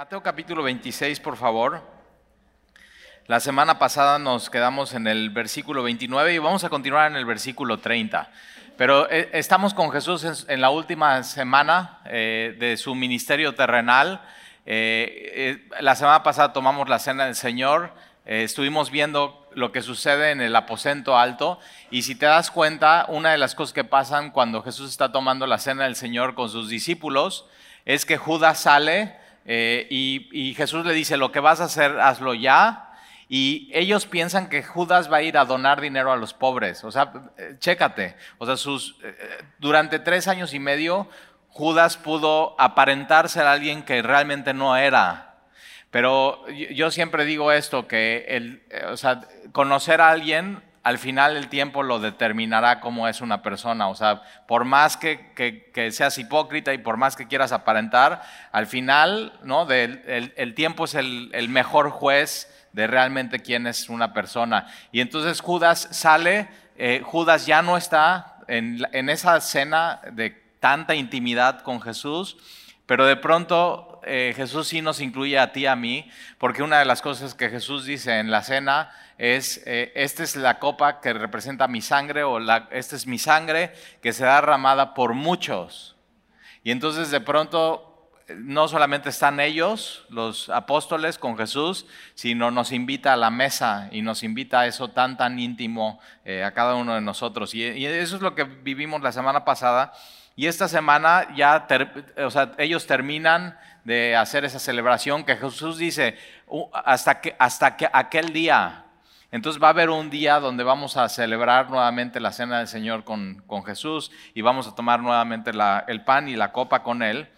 Mateo capítulo 26, por favor. La semana pasada nos quedamos en el versículo 29 y vamos a continuar en el versículo 30. Pero eh, estamos con Jesús en, la última semana eh, de su ministerio terrenal. Eh, la semana pasada tomamos la cena del Señor, estuvimos viendo lo que sucede en el aposento alto y si te das cuenta, una de las cosas que pasan cuando Jesús está tomando la cena del Señor con sus discípulos es que Judas sale eh, y, Jesús le dice, lo que vas a hacer, hazlo ya. Y ellos piensan que Judas va a ir a donar dinero a los pobres. O sea, eh, chécate. O sea, sus, eh, durante tres años y medio, Judas pudo aparentar ser alguien que realmente no era. Pero yo siempre digo esto, que el, o sea, conocer a alguien al final el tiempo lo determinará cómo es una persona. O sea, por más que, seas hipócrita y por más que quieras aparentar, al final ¿no? el, tiempo es el, mejor juez de realmente quién es una persona. Y entonces Judas sale, eh, Judas ya no está en, en, esa cena de tanta intimidad con Jesús, pero de pronto eh, Jesús sí nos incluye a ti, a mí, porque una de las cosas que Jesús dice en la cena es, eh, esta es la copa que representa mi sangre o esta es mi sangre que se da derramada por muchos. Y entonces de pronto no solamente están ellos, los apóstoles con Jesús, sino nos invita a la mesa y nos invita a eso tan, tan íntimo eh, a cada uno de nosotros. Y, eso es lo que vivimos la semana pasada. Y esta semana ya, o sea, ellos terminan de hacer esa celebración que Jesús dice, hasta que, hasta que aquel día, entonces va a haber un día donde vamos a celebrar nuevamente la cena del Señor con, Jesús y vamos a tomar nuevamente el pan y la copa con Él.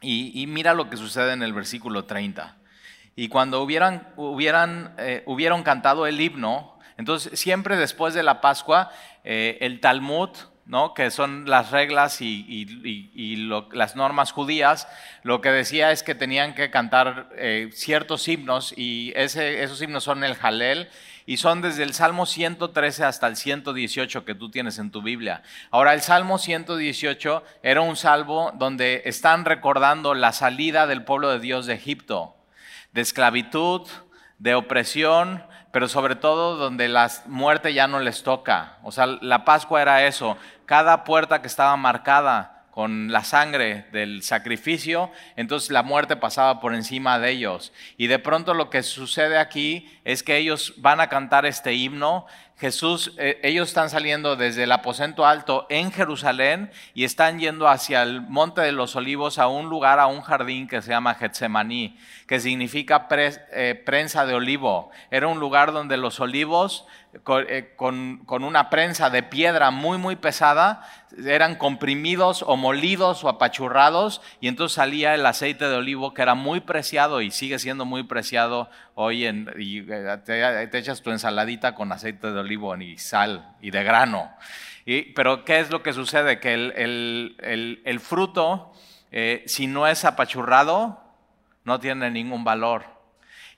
Y, mira lo que sucede en el versículo 30. Y cuando hubieran, hubieran, eh, hubieron cantado el himno, entonces siempre después de la Pascua, eh, el Talmud ¿no? que son las reglas y, las normas judías, lo que decía es que tenían que cantar eh, ciertos himnos y esos himnos son el Jalel y son desde el Salmo 113 hasta el 118 que tú tienes en tu Biblia. Ahora, el Salmo 118 era un salmo donde están recordando la salida del pueblo de Dios de Egipto, de esclavitud, de opresión, pero sobre todo donde la muerte ya no les toca. O sea, la Pascua era eso, cada puerta que estaba marcada con la sangre del sacrificio, entonces la muerte pasaba por encima de ellos. Y de pronto lo que sucede aquí es que ellos van a cantar este himno Jesús, eh, ellos están saliendo desde el aposento alto en Jerusalén y están yendo hacia el Monte de los Olivos a un lugar, a un jardín que se llama Getsemaní, que significa eh, prensa de olivo. Era un lugar donde los olivos eh, con, una prensa de piedra muy, muy pesada, eran comprimidos o molidos o apachurrados y entonces salía el aceite de olivo que era muy preciado y sigue siendo muy preciado hoy en, y te, echas tu ensaladita con aceite de olivo y sal y de grano. Pero ¿qué es lo que sucede? Que el, fruto, eh, si no es apachurrado, no tiene ningún valor.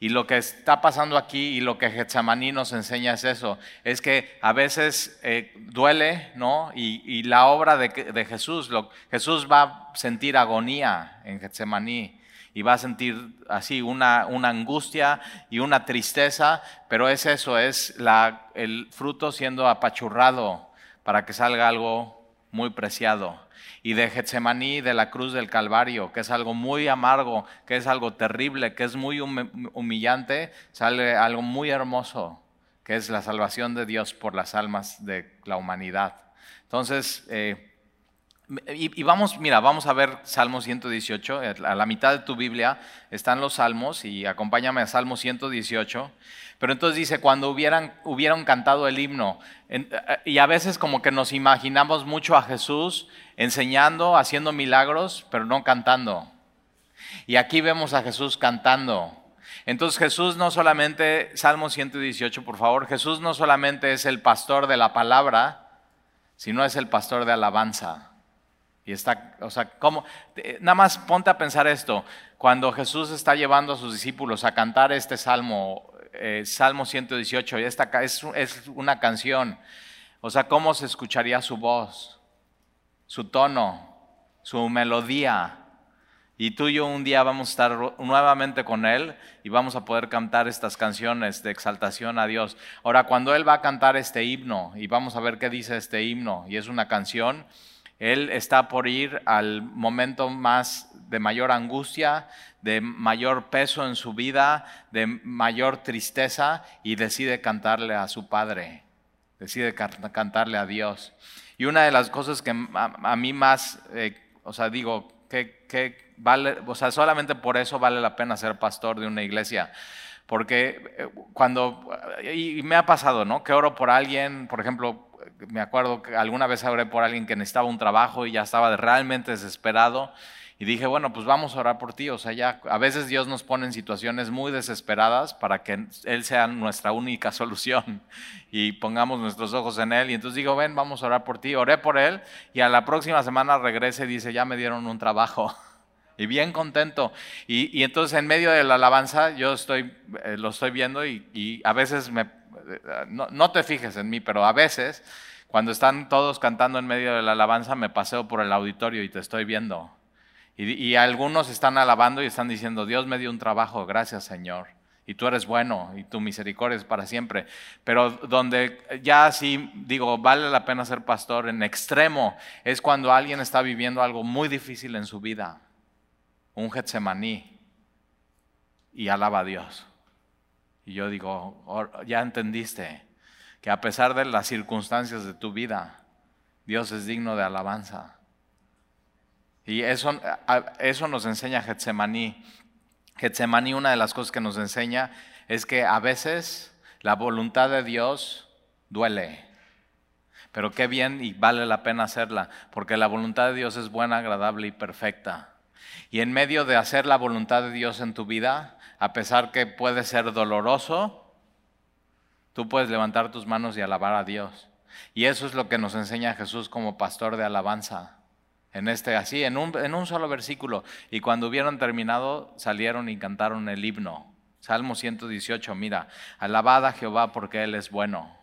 Y lo que está pasando aquí y lo que Getsemaní nos enseña es eso, es que a veces eh, duele, ¿no? Y, la obra de, Jesús, Jesús va a sentir agonía en Getsemaní y va a sentir así una, una angustia y una tristeza, pero es eso, es la, el fruto siendo apachurrado para que salga algo muy preciado y de Getsemaní, de la cruz del Calvario, que es algo muy amargo, que es algo terrible, que es muy humillante, sale algo muy hermoso, que es la salvación de Dios por las almas de la humanidad. Entonces, eh, y, vamos, mira, vamos a ver Salmo 118, a la mitad de tu Biblia están los salmos y acompáñame a Salmo 118. Pero entonces dice, cuando hubieran, hubieran cantado el himno, y a veces como que nos imaginamos mucho a Jesús enseñando, haciendo milagros, pero no cantando. Y aquí vemos a Jesús cantando. Entonces Jesús no solamente, Salmo 118 por favor, Jesús no solamente es el pastor de la palabra, sino es el pastor de alabanza. Y está, o sea, ¿cómo? Nada más ponte a pensar esto. Cuando Jesús está llevando a sus discípulos a cantar este salmo, eh, Salmo 118, esta es, es una canción. O sea, ¿cómo se escucharía su voz? su tono, su melodía. Y tú y yo un día vamos a estar nuevamente con Él y vamos a poder cantar estas canciones de exaltación a Dios. Ahora, cuando Él va a cantar este himno, y vamos a ver qué dice este himno, y es una canción, Él está por ir al momento más de mayor angustia, de mayor peso en su vida, de mayor tristeza, y decide cantarle a su Padre, decide cantarle a Dios. Y una de las cosas que a, mí más, eh, o sea, digo, que vale, o sea, solamente por eso vale la pena ser pastor de una iglesia. Porque eh, cuando, y me ha pasado, ¿no? Que oro por alguien, por ejemplo, me acuerdo que alguna vez oré por alguien que necesitaba un trabajo y ya estaba realmente desesperado. Y dije, bueno, pues vamos a orar por ti. O sea, ya a veces Dios nos pone en situaciones muy desesperadas para que Él sea nuestra única solución y pongamos nuestros ojos en Él. Y entonces digo, ven, vamos a orar por ti. Oré por Él y a la próxima semana regrese y dice, ya me dieron un trabajo. y bien contento. Y, entonces en medio de la alabanza yo estoy, eh, lo estoy viendo y, a veces me, no, te fijes en mí, pero a veces cuando están todos cantando en medio de la alabanza me paseo por el auditorio y te estoy viendo. Y, y algunos están alabando y están diciendo, Dios me dio un trabajo, gracias Señor. Y tú eres bueno y tu misericordia es para siempre. Pero donde ya sí digo, vale la pena ser pastor en extremo, es cuando alguien está viviendo algo muy difícil en su vida un Getsemaní y alaba a Dios. Y yo digo, ya entendiste que a pesar de las circunstancias de tu vida, Dios es digno de alabanza. Y eso, eso nos enseña Getsemaní. Getsemaní, una de las cosas que nos enseña es que a veces la voluntad de Dios duele. Pero qué bien y vale la pena hacerla, porque la voluntad de Dios es buena, agradable y perfecta. Y en medio de hacer la voluntad de Dios en tu vida, a pesar que puede ser doloroso, tú puedes levantar tus manos y alabar a Dios. Y eso es lo que nos enseña Jesús como pastor de alabanza. En este, así, en un, en un solo versículo. Y cuando hubieron terminado, salieron y cantaron el himno. Salmo 118, mira, alabad a Jehová porque Él es bueno.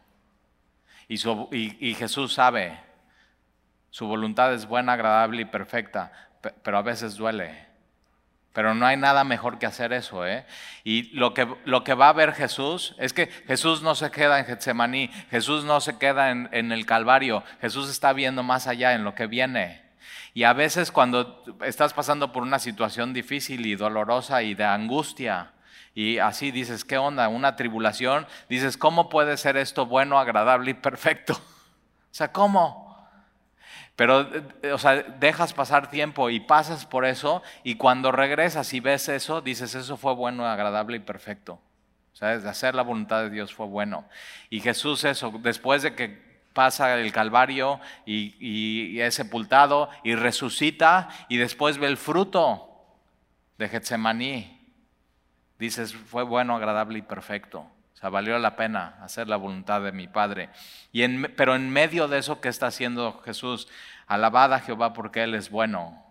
Y, y Jesús sabe, su voluntad es buena, agradable y perfecta pero a veces duele. Pero no hay nada mejor que hacer eso. ¿eh? Y lo que, lo que va a ver Jesús es que Jesús no se queda en Getsemaní, Jesús no se queda en, en el Calvario, Jesús está viendo más allá en lo que viene. Y a veces cuando estás pasando por una situación difícil y dolorosa y de angustia, y así dices, ¿qué onda? Una tribulación, dices, ¿cómo puede ser esto bueno, agradable y perfecto? O sea, ¿cómo? Pero, eh, o sea, dejas pasar tiempo y pasas por eso y cuando regresas y ves eso, dices, eso fue bueno, agradable y perfecto. ¿Sabes? Hacer la voluntad de Dios fue bueno. Y Jesús eso, después de que pasa el Calvario y, y, es sepultado y resucita y después ve el fruto de Getsemaní, dices, fue bueno, agradable y perfecto. O sea, valió la pena hacer la voluntad de mi Padre. Y en, pero en medio de eso, ¿qué está haciendo Jesús? Alabada a Jehová porque Él es bueno.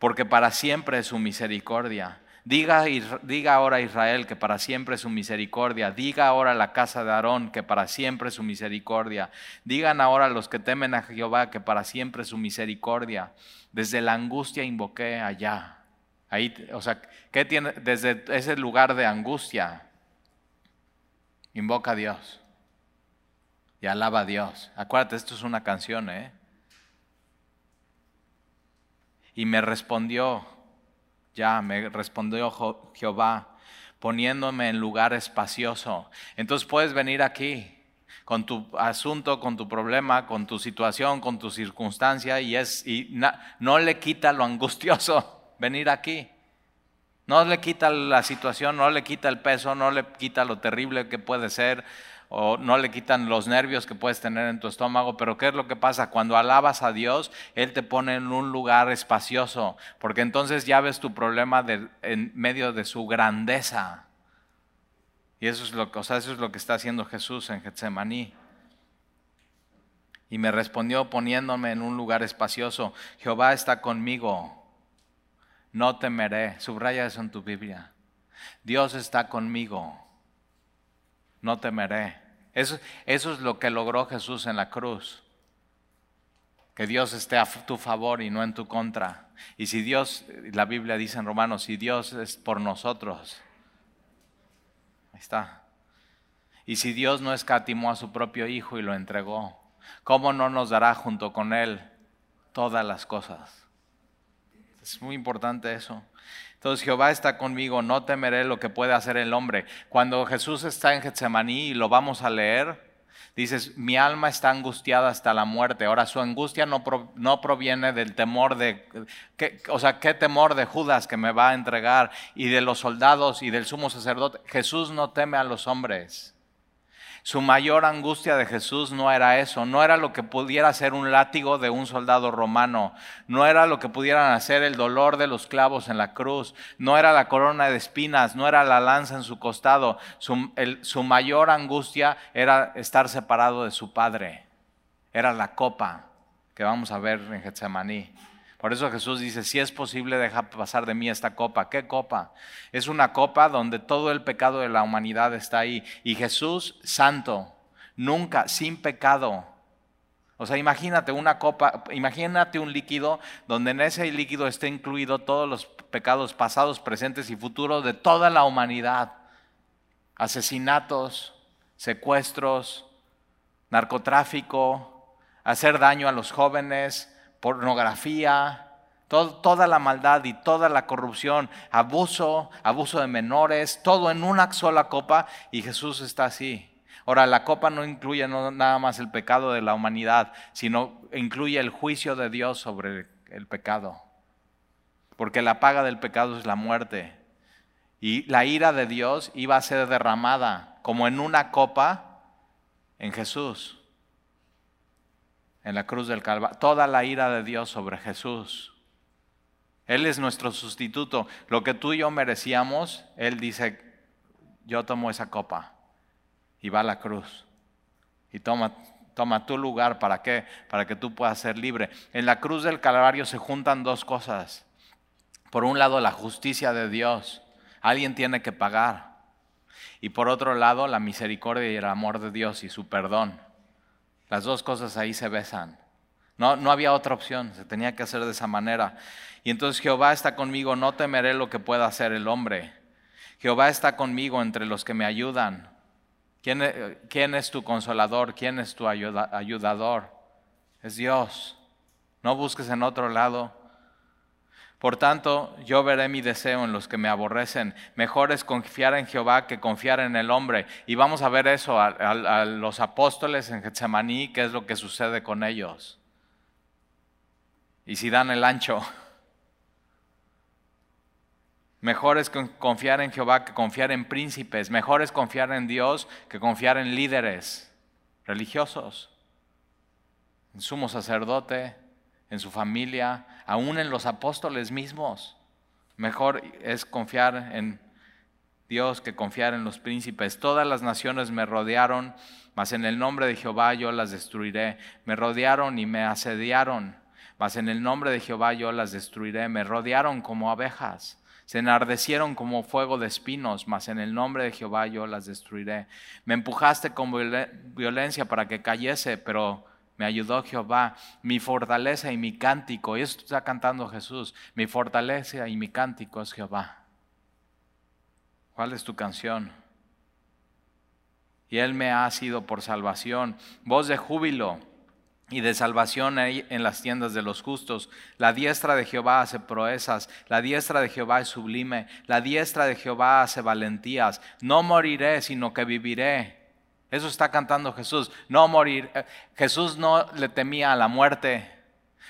Porque para siempre es su misericordia. Diga, diga ahora Israel que para siempre es su misericordia. Diga ahora la casa de Aarón que para siempre es su misericordia. Digan ahora los que temen a Jehová que para siempre es su misericordia. Desde la angustia invoqué allá. Ahí, o sea, ¿qué tiene? Desde ese lugar de angustia, Invoca a Dios y alaba a Dios. Acuérdate, esto es una canción, ¿eh? Y me respondió, ya, me respondió Jehová, poniéndome en lugar espacioso. Entonces puedes venir aquí con tu asunto, con tu problema, con tu situación, con tu circunstancia y, es, y no le quita lo angustioso venir aquí. No le quita la situación, no le quita el peso, no le quita lo terrible que puede ser, o no le quitan los nervios que puedes tener en tu estómago, pero ¿qué es lo que pasa? Cuando alabas a Dios, Él te pone en un lugar espacioso, porque entonces ya ves tu problema en medio de su grandeza. Y eso es, lo, o sea, eso es lo que está haciendo Jesús en Getsemaní. Y me respondió poniéndome en un lugar espacioso, Jehová está conmigo no temeré. Subraya eso en tu Biblia. Dios está conmigo. No temeré. Eso, es lo que logró Jesús en la cruz. que Dios esté a tu favor y no en tu contra. Y si Dios, la Biblia dice en Romanos, si Dios es por nosotros, ahí está. Y si Dios no escatimó a su propio Hijo y lo entregó, ¿cómo no nos dará junto con Él todas las cosas? Es muy importante eso. Entonces Jehová está conmigo, no temeré lo que puede hacer el hombre. Cuando Jesús está en Getsemaní y lo vamos a leer, dices, mi alma está angustiada hasta la muerte. Ahora su angustia no, no proviene del temor de, o sea, qué temor de Judas que me va a entregar y de los soldados y del sumo sacerdote. Jesús no teme a los hombres. Su mayor angustia de Jesús no era eso, no era lo que pudiera ser un látigo de un soldado romano, no era lo que pudieran hacer el dolor de los clavos en la cruz, no era la corona de espinas, no era la lanza en su costado. Su, su mayor angustia era estar separado de su Padre, era la copa que vamos a ver en Getsemaní. Por eso Jesús dice, si es posible, deja pasar de mí esta copa. ¿Qué copa? Es una copa donde todo el pecado de la humanidad está ahí. Y Jesús, santo, nunca, sin pecado. O sea, imagínate una copa, imagínate un líquido donde en ese líquido esté incluido todos los pecados pasados, presentes y futuros de toda la humanidad. Asesinatos, secuestros, narcotráfico, hacer daño a los jóvenes, pornografía, toda la maldad y toda la corrupción, abuso, abuso de menores, todo en una sola copa y Jesús está así. Ahora, la copa no incluye nada más el pecado de la humanidad, sino incluye el juicio de Dios sobre el pecado. Porque la paga del pecado es la muerte. Y la ira de Dios iba a ser derramada como en una copa en Jesús en la cruz del Calvario, toda la ira de Dios sobre Jesús. Él es nuestro sustituto. Lo que tú y yo merecíamos, Él dice, yo tomo esa copa y va a la cruz. Y toma, toma tu lugar, ¿para qué? Para que tú puedas ser libre. En la cruz del Calvario se juntan dos cosas. Por un lado, la justicia de Dios. Alguien tiene que pagar. Y por otro lado, la misericordia y el amor de Dios y su perdón. Las dos cosas ahí se besan. No, no había otra opción, se tenía que hacer de esa manera. Y entonces Jehová está conmigo, no temeré lo que pueda hacer el hombre. Jehová está conmigo entre los que me ayudan. ¿Quién, e, quién es tu consolador? ¿Quién es tu ayudador? Es Dios. No busques en otro lado. Por tanto, yo veré mi deseo en los que me aborrecen. Mejor es confiar en Jehová que confiar en el hombre. Y vamos a ver eso a, los apóstoles en Getsemaní, qué es lo que sucede con ellos. Y si dan el ancho. Mejor es confiar en Jehová que confiar en príncipes. Mejor es confiar en Dios que confiar en líderes religiosos. En sumo sacerdote, en su familia, aún en los apóstoles mismos. Mejor es confiar en Dios que confiar en los príncipes. Todas las naciones me rodearon, mas en el nombre de Jehová yo las destruiré. Me rodearon y me asediaron, mas en el nombre de Jehová yo las destruiré. Me rodearon como abejas. Se enardecieron como fuego de espinos, mas en el nombre de Jehová yo las destruiré. Me empujaste con violencia para que cayese, pero me ayudó Jehová, mi fortaleza y mi cántico. Y esto está cantando Jesús. Mi fortaleza y mi cántico es Jehová. ¿Cuál es tu canción? Y Él me ha sido por salvación. Voz de júbilo y de salvación en las tiendas de los justos. La diestra de Jehová hace proezas, la diestra de Jehová es sublime, la diestra de Jehová hace valentías. No moriré, sino que viviré eso está cantando Jesús. No morir. Eh, Jesús no le temía a la muerte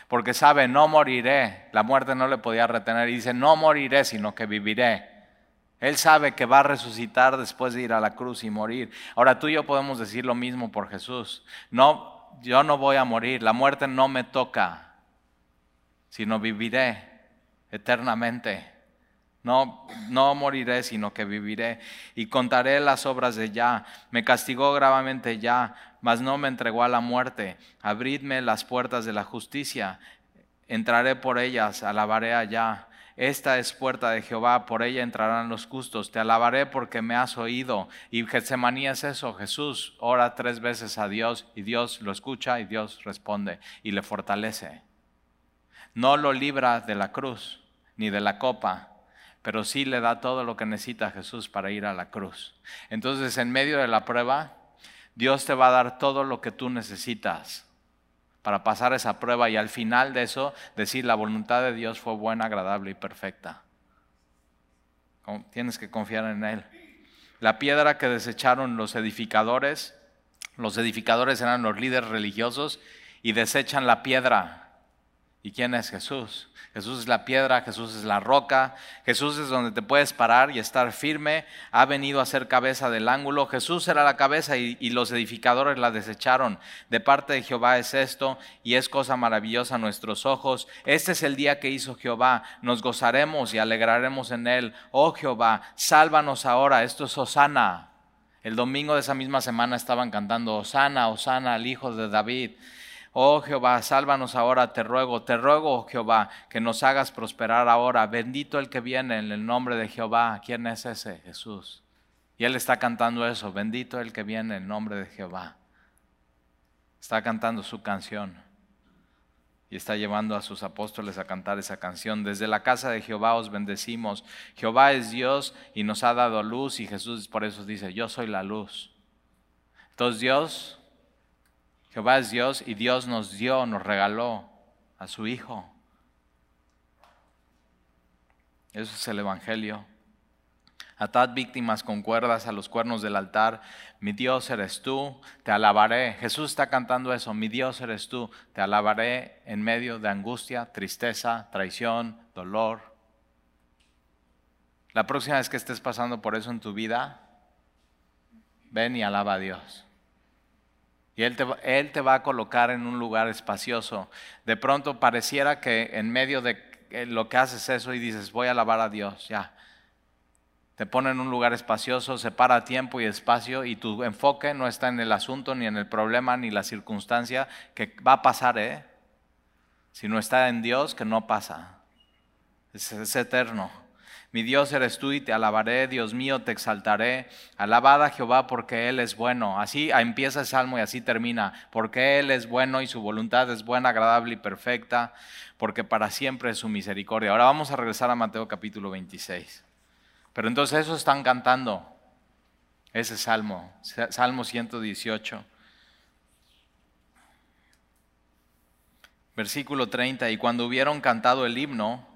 porque sabe, no moriré. La muerte no le podía retener. Y dice, no moriré, sino que viviré. Él sabe que va a resucitar después de ir a la cruz y morir. Ahora tú y yo podemos decir lo mismo por Jesús. No, yo no voy a morir. La muerte no me toca, sino viviré eternamente. No, no moriré, sino que viviré. Y contaré las obras de ya. Me castigó gravemente ya, mas no me entregó a la muerte. Abridme las puertas de la justicia. Entraré por ellas, alabaré allá. esta es puerta de Jehová, por ella entrarán los justos. Te alabaré porque me has oído. Y Getsemaní es eso. Jesús ora tres veces a Dios y Dios lo escucha y Dios responde y le fortalece. No lo libra de la cruz ni de la copa, pero sí le da todo lo que necesita Jesús para ir a la cruz. Entonces, en medio de la prueba, Dios te va a dar todo lo que tú necesitas para pasar esa prueba y al final de eso decir la voluntad de Dios fue buena, agradable y perfecta. Tienes que confiar en Él. La piedra que desecharon los edificadores, los edificadores eran los líderes religiosos y desechan la piedra. ¿Y quién es Jesús? Jesús es la piedra, Jesús es la roca, Jesús es donde te puedes parar y estar firme, ha venido a ser cabeza del ángulo, Jesús era la cabeza y, los edificadores la desecharon. De parte de Jehová es esto y es cosa maravillosa a nuestros ojos. Este es el día que hizo Jehová, nos gozaremos y alegraremos en él. Oh Jehová, sálvanos ahora, esto es Osana. El domingo de esa misma semana estaban cantando Osana, Osana, al hijo de David. Oh Jehová, sálvanos ahora, te ruego, te ruego, oh Jehová, que nos hagas prosperar ahora. Bendito el que viene en el nombre de Jehová. ¿Quién es ese? Jesús. Y él está cantando eso, bendito el que viene en el nombre de Jehová. Está cantando su canción y está llevando a sus apóstoles a cantar esa canción. Desde la casa de Jehová os bendecimos. Jehová es Dios y nos ha dado luz y Jesús por eso dice, yo soy la luz. Entonces Dios Jehová es Dios y Dios nos dio, nos regaló a su Hijo. Eso es el Evangelio. Atad víctimas con cuerdas a los cuernos del altar. Mi Dios eres tú, te alabaré. Jesús está cantando eso. Mi Dios eres tú, te alabaré en medio de angustia, tristeza, traición, dolor. La próxima vez que estés pasando por eso en tu vida, ven y alaba a Dios. Y él te, él te va a colocar en un lugar espacioso. De pronto pareciera que en medio de lo que haces eso y dices, voy a alabar a Dios, ya. Te pone en un lugar espacioso, separa tiempo y espacio y tu enfoque no está en el asunto, ni en el problema, ni la circunstancia que va a pasar, ¿eh? no está en Dios, que no pasa. es eterno. Mi Dios eres tú y te alabaré, Dios mío, te exaltaré. Alabada a Jehová porque Él es bueno. Así empieza el salmo y así termina. Porque Él es bueno y su voluntad es buena, agradable y perfecta, porque para siempre es su misericordia. Ahora vamos a regresar a Mateo capítulo 26. Pero entonces eso están cantando, ese salmo, Salmo 118. Versículo 30, y cuando hubieron cantado el himno,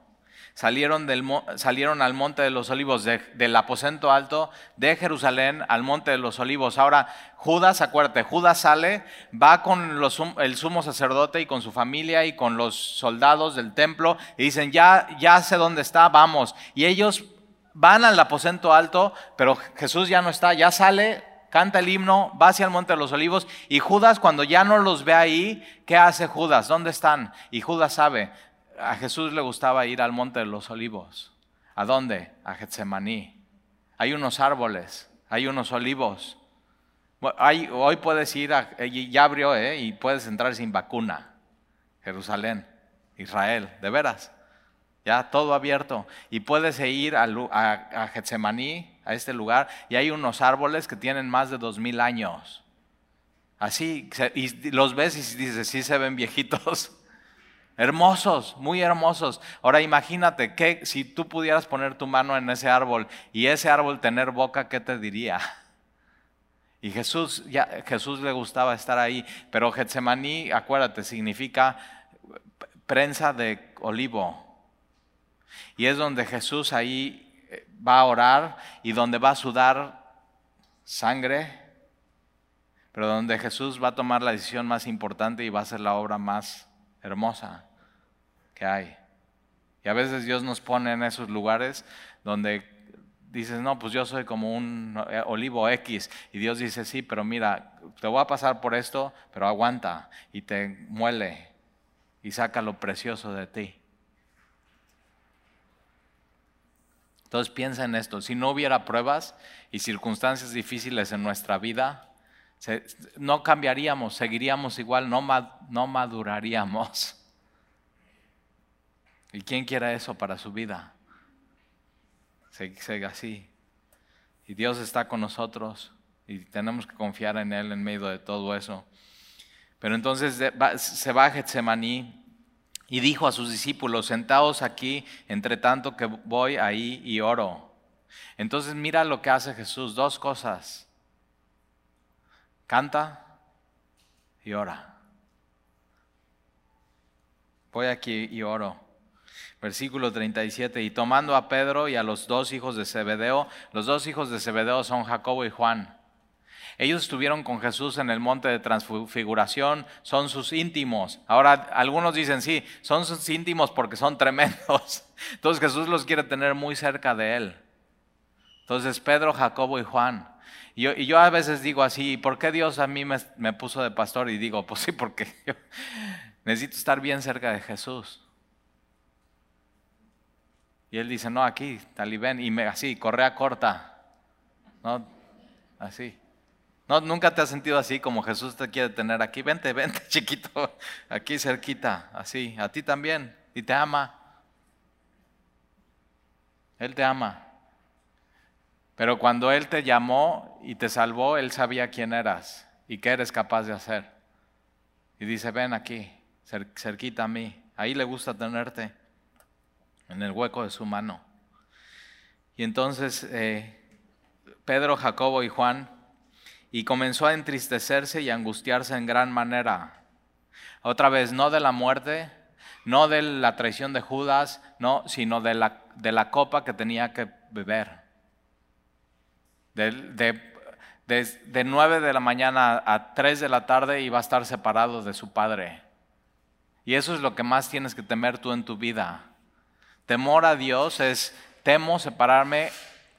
salieron, del, salieron al monte de los olivos, del aposento alto de Jerusalén al monte de los olivos. Ahora, Judas, acuérdate, Judas sale, va con el sumo sacerdote y con su familia y con los soldados del templo y dicen, ya, ya sé dónde está, vamos. Y ellos van al aposento alto, pero Jesús ya no está, ya sale, canta el himno, va hacia el monte de los olivos y Judas cuando ya no los ve ahí, ¿qué hace Judas? ¿Dónde están? Y Judas sabe, a Jesús le gustaba ir al monte de los olivos. ¿A dónde? A Getsemaní. Hay unos árboles, hay unos olivos. hoy puedes ir, a, ya abrió, ¿eh? y puedes entrar sin vacuna. Jerusalén, Israel, de veras. Ya todo abierto. Y puedes ir a, a, a Getsemaní, a este lugar, y hay unos árboles que tienen más de dos mil años. Así, y los ves y dices, sí se ven viejitos. Hermosos, muy hermosos. Ahora imagínate que si tú pudieras poner tu mano en ese árbol y ese árbol tener boca, ¿qué te diría? Y Jesús, ya, Jesús le gustaba estar ahí, pero Getsemaní, acuérdate, significa prensa de olivo. Y es donde Jesús ahí eh, va a orar y donde va a sudar sangre, pero donde Jesús va a tomar la decisión más importante y va a hacer la obra más hermosa que hay. Y a veces Dios nos pone en esos lugares donde dices, no, pues yo soy como un eh, olivo X. Y Dios dice, sí, pero mira, te voy a pasar por esto, pero aguanta y te muele y saca lo precioso de ti. Entonces piensa en esto, si no hubiera pruebas y circunstancias difíciles en nuestra vida, no cambiaríamos, seguiríamos igual, no, no maduraríamos. ¿Y quién quiere eso para su vida? Se, así. Y Dios está con nosotros y tenemos que confiar en Él en medio de todo eso. Pero entonces se va a Getsemaní y dijo a sus discípulos, sentaos aquí, entre tanto que voy ahí y oro. Entonces mira lo que hace Jesús, dos cosas. Canta y ora. Voy aquí y oro. Versículo 37, y tomando a Pedro y a los dos hijos de Zebedeo, los dos hijos de Zebedeo son Jacobo y Juan ellos estuvieron con Jesús en el monte de transfiguración, son sus íntimos. Ahora, algunos dicen, sí, son sus íntimos porque son tremendos. Entonces Jesús los quiere tener muy cerca de él. Entonces Pedro, Jacobo y Juan. Y yo, a veces digo así, ¿por qué Dios a mí me, puso de pastor? Y digo, pues sí, porque yo necesito estar bien cerca de Jesús. Y él dice, no, aquí, talibén, y me, así, correa corta. ¿No? Así. ¿No, ¿Nunca te has sentido así como Jesús te quiere tener aquí? Vente, vente, chiquito, aquí cerquita, así, a ti también, y te ama. Él te ama. Pero cuando Él te llamó y te salvó, Él sabía quién eras y qué eres capaz de hacer. Y dice, ven aquí, cerquita a mí. Ahí le gusta tenerte, en el hueco de su mano. Y entonces eh, Pedro, Jacobo y Juan y comenzó a entristecerse y a angustiarse en gran manera. Otra vez, no de la muerte, no de la traición de Judas, no, sino de la, de la copa que tenía que beber. De, de, de, 9 de la mañana a 3 de la tarde iba a estar separado de su padre. Y eso es lo que más tienes que temer tú en tu vida. Temor a Dios es, temo separarme,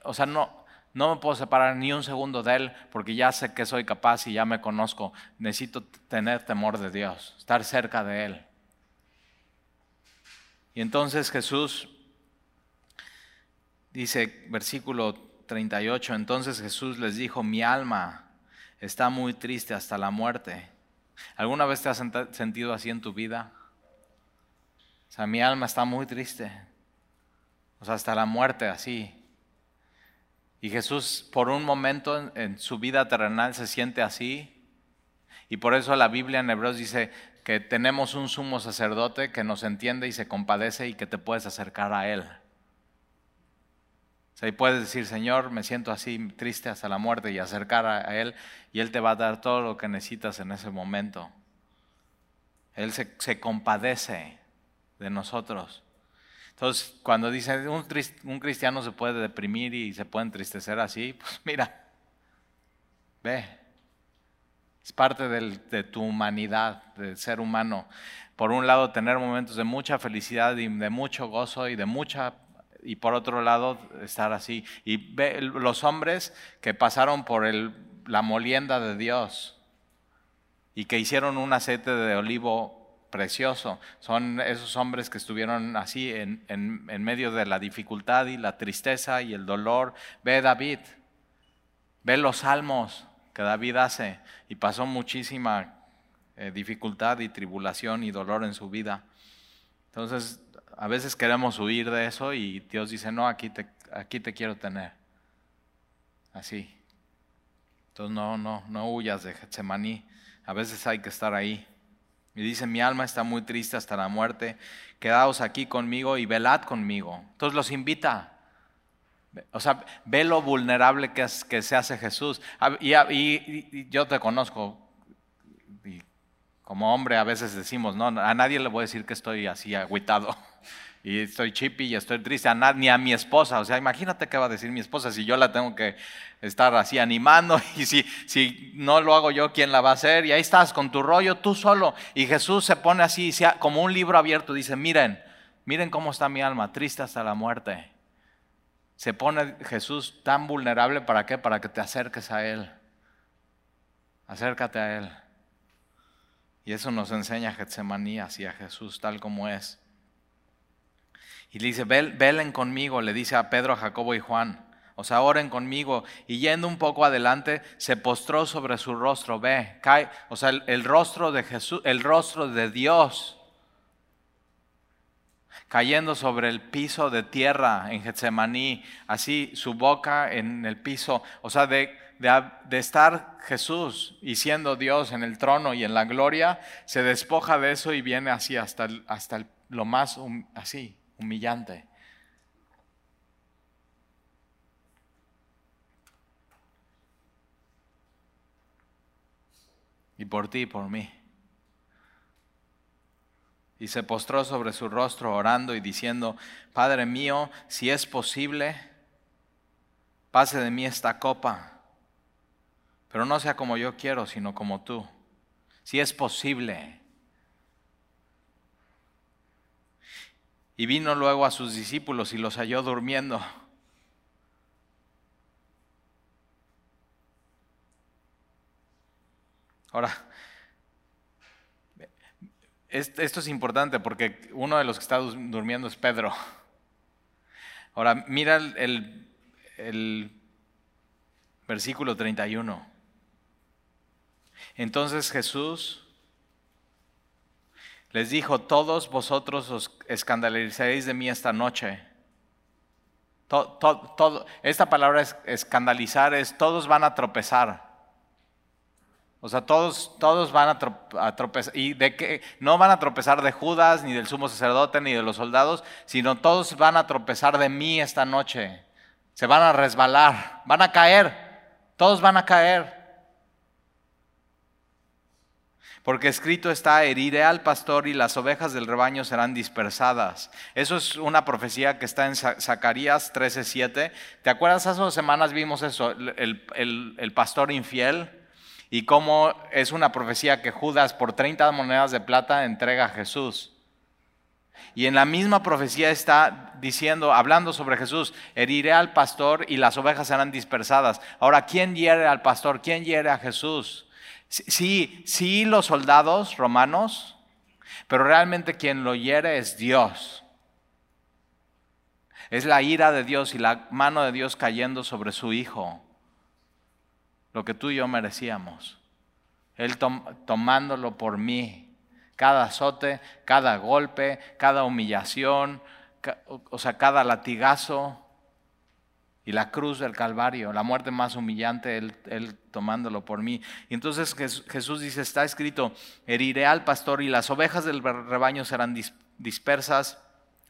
o sea, no, no me puedo separar ni un segundo de Él porque ya sé que soy capaz y ya me conozco. Necesito tener temor de Dios, estar cerca de Él. Y entonces Jesús dice, versículo 38, entonces Jesús les dijo, mi alma está muy triste hasta la muerte. ¿Alguna vez te has sentido así en tu vida? O sea, mi alma está muy triste. O sea, hasta la muerte así. Y Jesús por un momento en, su vida terrenal se siente así. Y por eso la Biblia en Hebreos dice que tenemos un sumo sacerdote que nos entiende y se compadece y que te puedes acercar a Él. O sea, y puedes decir, Señor, me siento así triste hasta la muerte y acercar a Él y Él te va a dar todo lo que necesitas en ese momento. Él se, se compadece de nosotros. Entonces, cuando dicen un, cristiano se puede deprimir y se puede entristecer así, pues mira, ve, es parte de tu humanidad, del ser humano. Por un lado, tener momentos de mucha felicidad de mucho gozo y de mucha y por otro lado estar así. Y ve los hombres que pasaron por la molienda de Dios y que hicieron un aceite de olivo precioso. Son esos hombres que estuvieron así en, en, medio de la dificultad y la tristeza y el dolor. Ve David, ve los salmos que David hace y pasó muchísima eh, dificultad y tribulación y dolor en su vida. Entonces, a veces queremos huir de eso y Dios dice, no, aquí te, aquí te quiero tener. Así. Entonces, no, no, no huyas de Getsemaní. A veces hay que estar ahí. Y dice, mi alma está muy triste hasta la muerte, quedaos aquí conmigo y velad conmigo. Entonces los invita. O sea, ve lo vulnerable que, es, que se hace Jesús. Y, y, yo te conozco, y como hombre a veces decimos, no, a nadie le voy a decir que estoy así agüitado y estoy chippy y estoy triste, a ni a mi esposa. O sea, imagínate qué va a decir mi esposa si yo la tengo que estar así animando y si, si no lo hago yo, ¿quién la va a hacer? Y ahí estás con tu rollo tú solo. Y Jesús se pone así, como un libro abierto, dice, miren, miren cómo está mi alma, triste hasta la muerte. Se pone Jesús tan vulnerable, ¿para qué? Para que te acerques a Él. Acércate a Él. Y eso nos enseña Getsemaní hacia Jesús tal como es. Y le dice, velen conmigo, le dice a Pedro, Jacobo y Juan. O sea, oren conmigo. Y yendo un poco adelante, se postró sobre su rostro. Ve, cae. O sea, el, rostro de Jesús, el rostro de Dios. cayendo sobre el piso de tierra en Getsemaní, así su boca en el piso, o sea, de, de, estar Jesús y siendo Dios en el trono y en la gloria, se despoja de eso y viene así hasta, hasta lo más así, humillante. Y por ti y por mí y se postró sobre su rostro orando y diciendo, Padre mío, si es posible, pase de mí esta copa, pero no sea como yo quiero, sino como tú. Si es posible. Y vino luego a sus discípulos y los halló durmiendo. Ahora, esto es importante porque uno de los que está durmiendo es Pedro. Ahora, mira el, el versículo 31. Entonces Jesús les dijo, todos vosotros os escandalizaréis de mí esta noche. Esta palabra es escandalizar, es todos van a tropezar. O sea, todos, todos van a, tropezar. Y de que no van a tropezar de Judas, ni del sumo sacerdote, ni de los soldados, sino todos van a tropezar de mí esta noche. Se van a resbalar, van a caer. Todos van a caer. Porque escrito está, heriré al pastor y las ovejas del rebaño serán dispersadas. Eso es una profecía que está en Zacarías 13:7. ¿Te acuerdas? Hace dos semanas vimos eso, el, el pastor infiel y cómo es una profecía que Judas por 30 monedas de plata entrega a Jesús. Y en la misma profecía está diciendo, hablando sobre Jesús, heriré al pastor y las ovejas serán dispersadas. Ahora, ¿quién hiere al pastor? ¿Quién hiere a Jesús? Sí, sí los soldados romanos, pero realmente quien lo hiere es Dios. Es la ira de Dios y la mano de Dios cayendo sobre su Hijo lo que tú y yo merecíamos. Él tomándolo por mí. Cada azote, cada golpe, cada humillación, o sea, cada latigazo y la cruz del Calvario, la muerte más humillante, él, él, tomándolo por mí. Y entonces Jesús dice, está escrito, heriré al pastor y las ovejas del rebaño serán dispersas.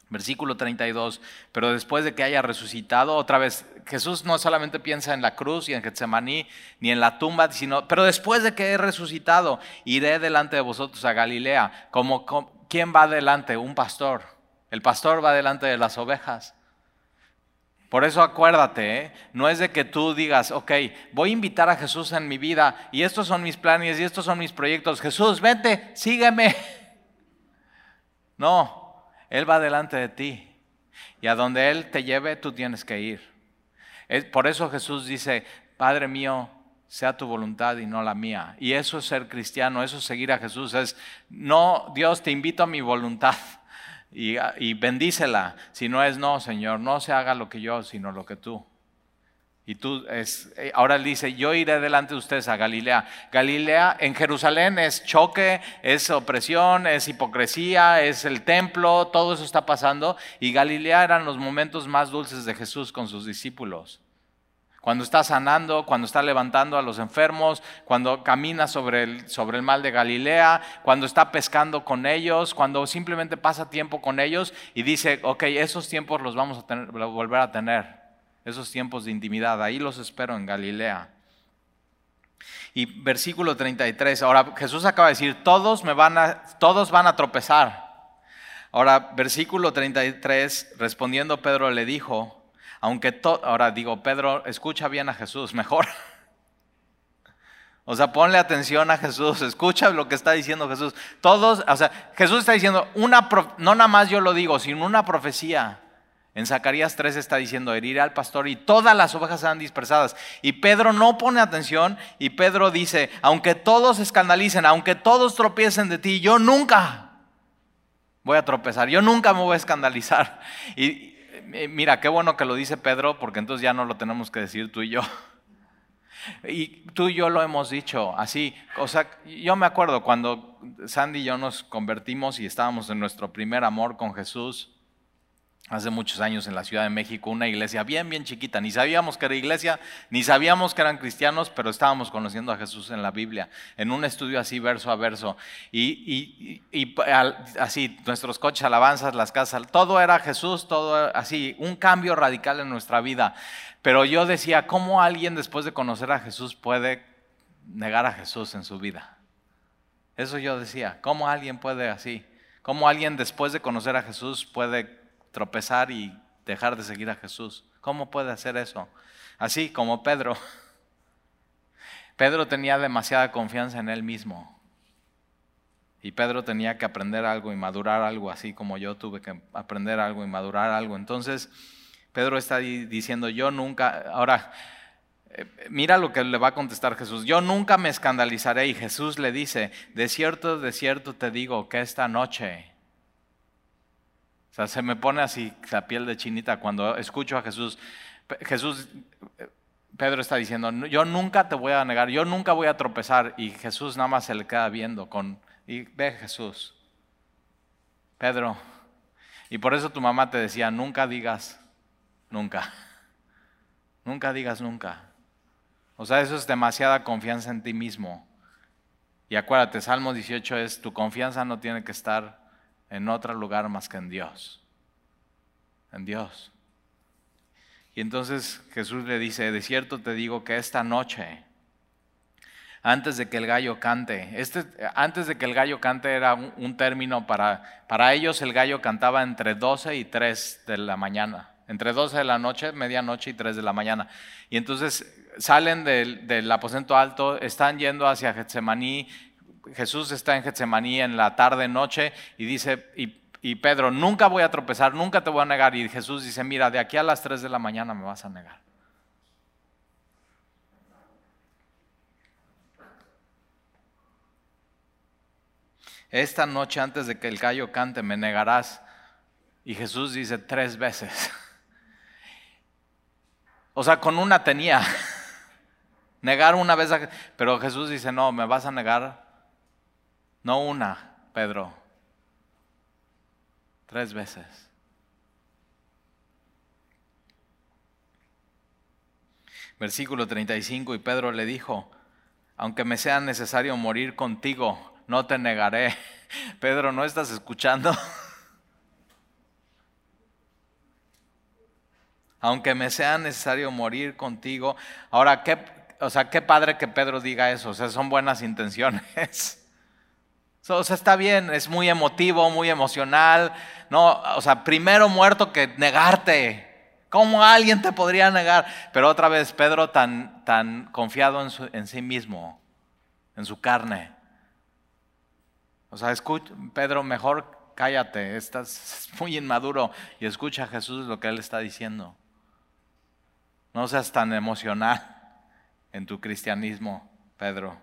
Versículo 32, pero después de que haya resucitado, otra vez, Jesús no solamente piensa en la cruz y en Getsemaní, ni en la tumba, sino, pero después de que he resucitado, iré delante de vosotros a Galilea. Como, ¿Quién va delante? Un pastor. El pastor va delante de las ovejas. Por eso acuérdate, ¿eh? no es de que tú digas, ok, voy a invitar a Jesús en mi vida y estos son mis planes y estos son mis proyectos. Jesús, vente, sígueme. No, él va delante de ti. Y a donde Él te lleve, tú tienes que ir. Por eso Jesús dice, Padre mío, sea tu voluntad y no la mía. Y eso es ser cristiano, eso es seguir a Jesús. Es, no, Dios, te invito a mi voluntad y, bendícela. Si no es, no, Señor, no se haga lo que yo, sino lo que tú. Y tú es, eh, ahora dice, yo iré delante de ustedes a Galilea. Galilea en Jerusalén es choque, es opresión, es hipocresía, es el templo, todo eso está pasando. Y Galilea eran los momentos más dulces de Jesús con sus discípulos. Cuando está sanando, cuando está levantando a los enfermos, cuando camina sobre el, sobre el mal de Galilea, cuando está pescando con ellos, cuando simplemente pasa tiempo con ellos y dice, ok, esos tiempos los vamos a volver a tener esos tiempos de intimidad. Ahí los espero en Galilea. Y versículo 33, ahora Jesús acaba de decir, todos, me van, a, todos van a tropezar. Ahora, versículo 33, respondiendo Pedro le dijo, aunque todo, ahora digo, Pedro, escucha bien a Jesús, mejor. O sea, ponle atención a Jesús, escucha lo que está diciendo Jesús. Todos, o sea, Jesús está diciendo, una, no nada más yo lo digo, sino una profecía. En Zacarías 3 está diciendo, heriré al pastor y todas las ovejas serán dispersadas. Y Pedro no pone atención y Pedro dice, aunque todos escandalicen, aunque todos tropiecen de ti, yo nunca voy a tropezar, yo nunca me voy a escandalizar. Y mira, qué bueno que lo dice Pedro, porque entonces ya no lo tenemos que decir tú y yo. Y tú y yo lo hemos dicho así. O sea, yo me acuerdo cuando Sandy y yo nos convertimos y estábamos en nuestro primer amor con Jesús. Hace muchos años en la Ciudad de México, una iglesia bien, bien chiquita. Ni sabíamos que era iglesia, ni sabíamos que eran cristianos, pero estábamos conociendo a Jesús en la Biblia, en un estudio así verso a verso. Y, así, nuestros coches, alabanzas, las casas, todo era Jesús, todo así, un cambio radical en nuestra vida. Pero yo decía, ¿cómo alguien después de conocer a Jesús puede negar a Jesús en su vida? Eso yo decía, ¿cómo alguien puede así? ¿Cómo alguien después de conocer a Jesús puede tropezar y dejar de seguir a Jesús. ¿Cómo puede hacer eso? Así como Pedro. Pedro tenía demasiada confianza en él mismo. Y Pedro tenía que aprender algo y madurar algo, así como yo tuve que aprender algo y madurar algo. Entonces, Pedro está diciendo, yo nunca, ahora, eh, mira lo que le va a contestar Jesús, yo nunca me escandalizaré. Y Jesús le dice, de cierto, de cierto te digo que esta noche o sea, se me pone así la piel de chinita cuando escucho a Jesús. Jesús, Pedro está diciendo, yo nunca te voy a negar, yo nunca voy a tropezar. Y Jesús nada más se le queda viendo con, y ve Jesús, Pedro. Y por eso tu mamá te decía, nunca digas nunca. Nunca digas nunca. O sea, eso es demasiada confianza en ti mismo. Y acuérdate, Salmo 18 es, tu confianza no tiene que estar en otro lugar más que en Dios. En Dios. Y entonces Jesús le dice, de cierto te digo que esta noche, antes de que el gallo cante, este, antes de que el gallo cante era un, término para, para ellos el gallo cantaba entre 12 y 3 de la mañana, entre 12 de la noche, medianoche y 3 de la mañana. Y entonces salen del, del aposento alto, están yendo hacia Getsemaní, Jesús está en Getsemaní en la tarde, noche, y dice, y, Pedro, nunca voy a tropezar, nunca te voy a negar. Y Jesús dice, mira, de aquí a las 3 de la mañana me vas a negar. Esta noche antes de que el gallo cante me negarás. Y Jesús dice tres veces. O sea, con una tenía. Negar una vez, pero Jesús dice, no, me vas a negar no una, Pedro. Tres veces. Versículo 35, y Pedro le dijo, aunque me sea necesario morir contigo, no te negaré. Pedro, ¿no estás escuchando? aunque me sea necesario morir contigo. Ahora, ¿qué, o sea, qué padre que Pedro diga eso, o sea, son buenas intenciones. O sea, está bien, es muy emotivo, muy emocional. No, o sea, primero muerto que negarte. ¿Cómo alguien te podría negar? Pero otra vez, Pedro tan, tan confiado en, en sí mismo, en su carne. O sea, escucha, Pedro, mejor cállate, estás muy inmaduro y escucha a Jesús lo que él está diciendo. No seas tan emocional en tu cristianismo, Pedro.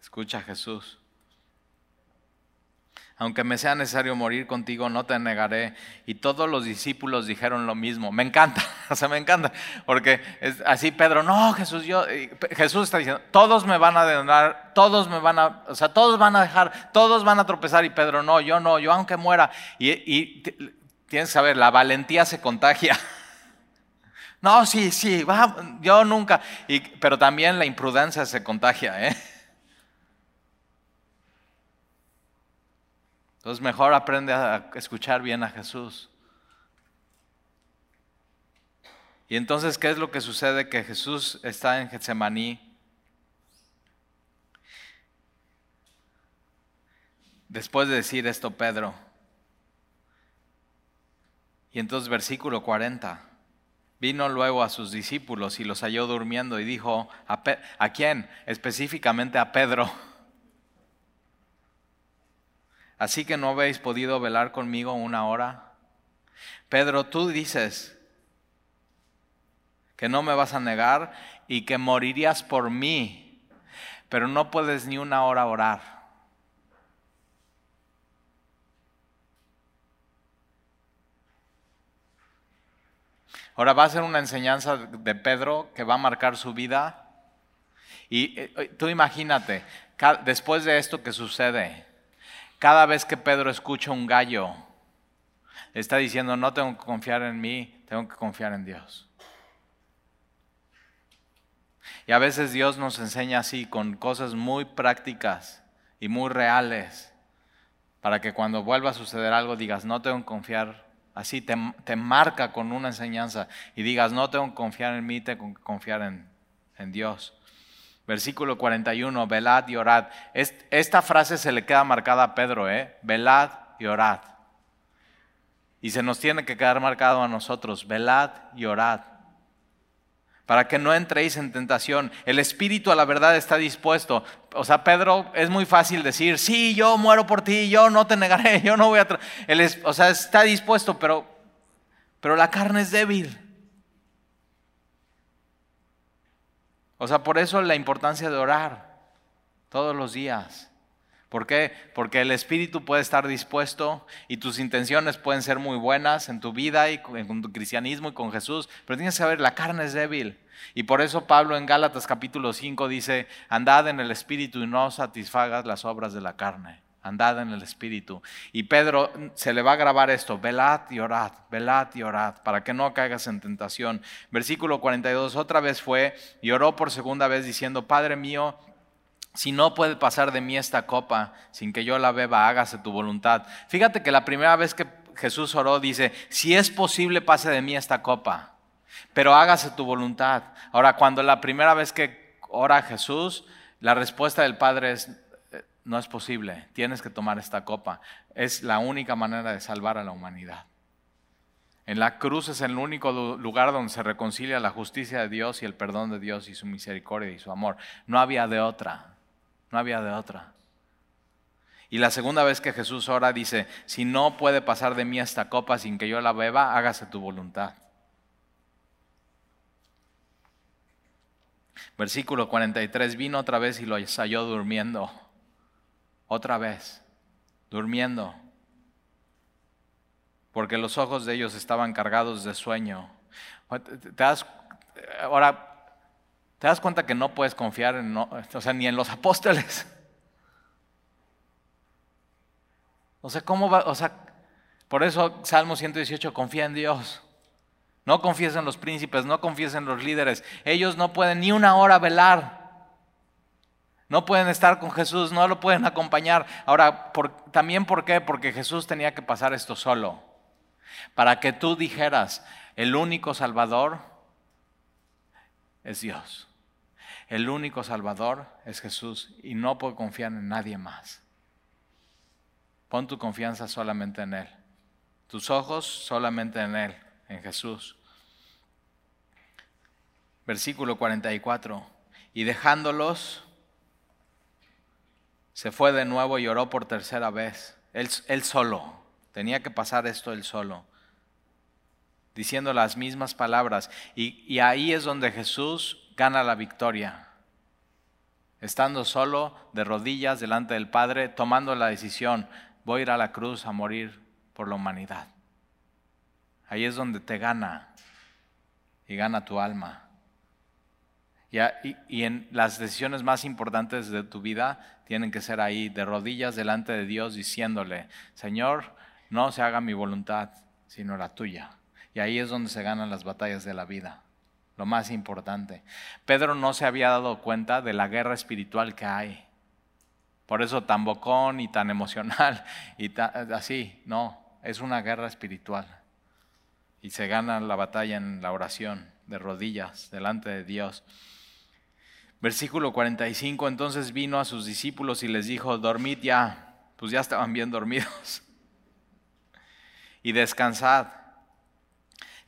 Escucha a Jesús aunque me sea necesario morir contigo, no te negaré. Y todos los discípulos dijeron lo mismo. Me encanta, o sea, me encanta, porque es así Pedro, no, Jesús, yo, Jesús está diciendo, todos me van a denar, todos me van a, o sea, todos van a dejar, todos van a tropezar. Y Pedro, no, yo no, yo aunque muera. Y, tienes que saber, la valentía se contagia. No, sí, sí, yo nunca. Pero también la imprudencia se contagia, ¿eh? Entonces mejor aprende a escuchar bien a Jesús. Y entonces, ¿qué es lo que sucede? Que Jesús está en Getsemaní. Después de decir esto, Pedro. Y entonces versículo 40. Vino luego a sus discípulos y los halló durmiendo y dijo, ¿a, ¿a quién? Específicamente a Pedro Así que no habéis podido velar conmigo una hora. Pedro, tú dices que no me vas a negar y que morirías por mí, pero no puedes ni una hora orar. Ahora va a ser una enseñanza de Pedro que va a marcar su vida. Y eh, tú imagínate, después de esto que sucede, cada vez que Pedro escucha un gallo, está diciendo, no tengo que confiar en mí, tengo que confiar en Dios. Y a veces Dios nos enseña así, con cosas muy prácticas y muy reales, para que cuando vuelva a suceder algo digas, no tengo que confiar. Así te, marca con una enseñanza y digas, no tengo que confiar en mí, tengo que confiar en Dios. Versículo 41, velad y orad. Esta frase se le queda marcada a Pedro, ¿eh? Velad y orad. Y se nos tiene que quedar marcado a nosotros, velad y orad para que no entréis en tentación. El espíritu a la verdad está dispuesto. O sea, Pedro, es muy fácil decir, sí, yo muero por ti, yo no te negaré, yo no voy a... o sea, está dispuesto, pero, pero la carne es débil. O sea, por eso la importancia de orar todos los días. ¿Por qué? Porque el espíritu puede estar dispuesto y tus intenciones pueden ser muy buenas en tu vida y con tu cristianismo y con Jesús, pero tienes que saber, la carne es débil. Y por eso Pablo en Gálatas capítulo 5 dice, andad en el espíritu y no satisfagas las obras de la carne. Andad en el espíritu. Y Pedro se le va a grabar esto, velad y orad, velad y orad, para que no caigas en tentación. Versículo 42, otra vez fue y oró por segunda vez diciendo, Padre mío, si no puede pasar de mí esta copa sin que yo la beba, hágase tu voluntad. Fíjate que la primera vez que Jesús oró dice, si es posible pase de mí esta copa, pero hágase tu voluntad. Ahora, cuando la primera vez que ora Jesús, la respuesta del Padre es, no es posible, tienes que tomar esta copa. Es la única manera de salvar a la humanidad. En la cruz es el único lugar donde se reconcilia la justicia de Dios y el perdón de Dios y su misericordia y su amor. No había de otra. No había de otra. Y la segunda vez que Jesús ora dice, si no puede pasar de mí esta copa sin que yo la beba, hágase tu voluntad. Versículo 43, vino otra vez y lo halló durmiendo. Otra vez, durmiendo. Porque los ojos de ellos estaban cargados de sueño. ¿Te das, ahora, ¿Te das cuenta que no puedes confiar en, o sea, ni en los apóstoles? O sea, ¿cómo va? O sea, por eso Salmo 118, confía en Dios. No confíes en los príncipes, no confíes en los líderes. Ellos no pueden ni una hora velar. No pueden estar con Jesús, no lo pueden acompañar. Ahora, también por qué? Porque Jesús tenía que pasar esto solo. Para que tú dijeras, el único Salvador es Dios. El único Salvador es Jesús y no puedo confiar en nadie más. Pon tu confianza solamente en Él. Tus ojos solamente en Él, en Jesús. Versículo 44. Y dejándolos, se fue de nuevo y oró por tercera vez. Él, solo. Tenía que pasar esto él solo. Diciendo las mismas palabras. Y ahí es donde Jesús gana la victoria. Estando solo, de rodillas delante del Padre, tomando la decisión, voy a ir a la cruz a morir por la humanidad. Ahí es donde te gana y gana tu alma. Y, en las decisiones más importantes de tu vida tienen que ser ahí, de rodillas delante de Dios, diciéndole, Señor, no se haga mi voluntad, sino la tuya. Y ahí es donde se ganan las batallas de la vida lo más importante. Pedro no se había dado cuenta de la guerra espiritual que hay. Por eso tan bocón y tan emocional y así, no, es una guerra espiritual. Y se gana la batalla en la oración, de rodillas, delante de Dios. Versículo 45, entonces vino a sus discípulos y les dijo, dormid ya, pues ya estaban bien dormidos, y descansad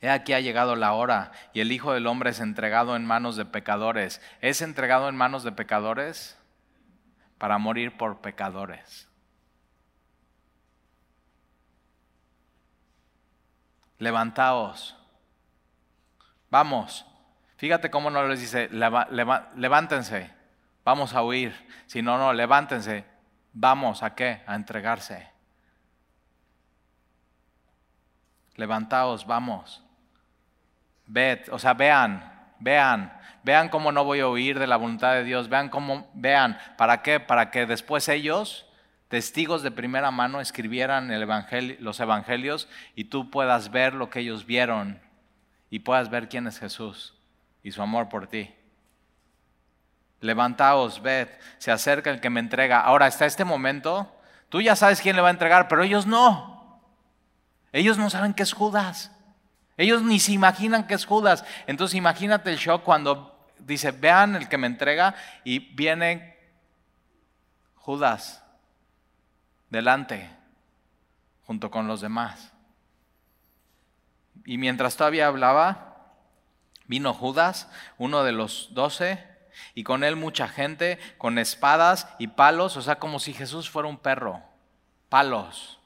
He aquí ha llegado la hora y el Hijo del Hombre es entregado en manos de pecadores. ¿Es entregado en manos de pecadores? Para morir por pecadores. Levantaos. Vamos. Fíjate cómo no les dice, levántense, vamos a huir. Si no, no, levántense. Vamos a qué? A entregarse. Levantaos, vamos. Ved, o sea, vean, vean, vean cómo no voy a oír de la voluntad de Dios, vean cómo, vean, ¿para qué? Para que después ellos testigos de primera mano escribieran el evangelio, los evangelios y tú puedas ver lo que ellos vieron y puedas ver quién es Jesús y su amor por ti. Levantaos, ved, se acerca el que me entrega. Ahora, hasta este momento, tú ya sabes quién le va a entregar, pero ellos no. Ellos no saben que es Judas. Ellos ni se imaginan que es Judas. Entonces imagínate el shock cuando dice, vean el que me entrega y viene Judas delante, junto con los demás. Y mientras todavía hablaba, vino Judas, uno de los doce, y con él mucha gente, con espadas y palos, o sea, como si Jesús fuera un perro, palos.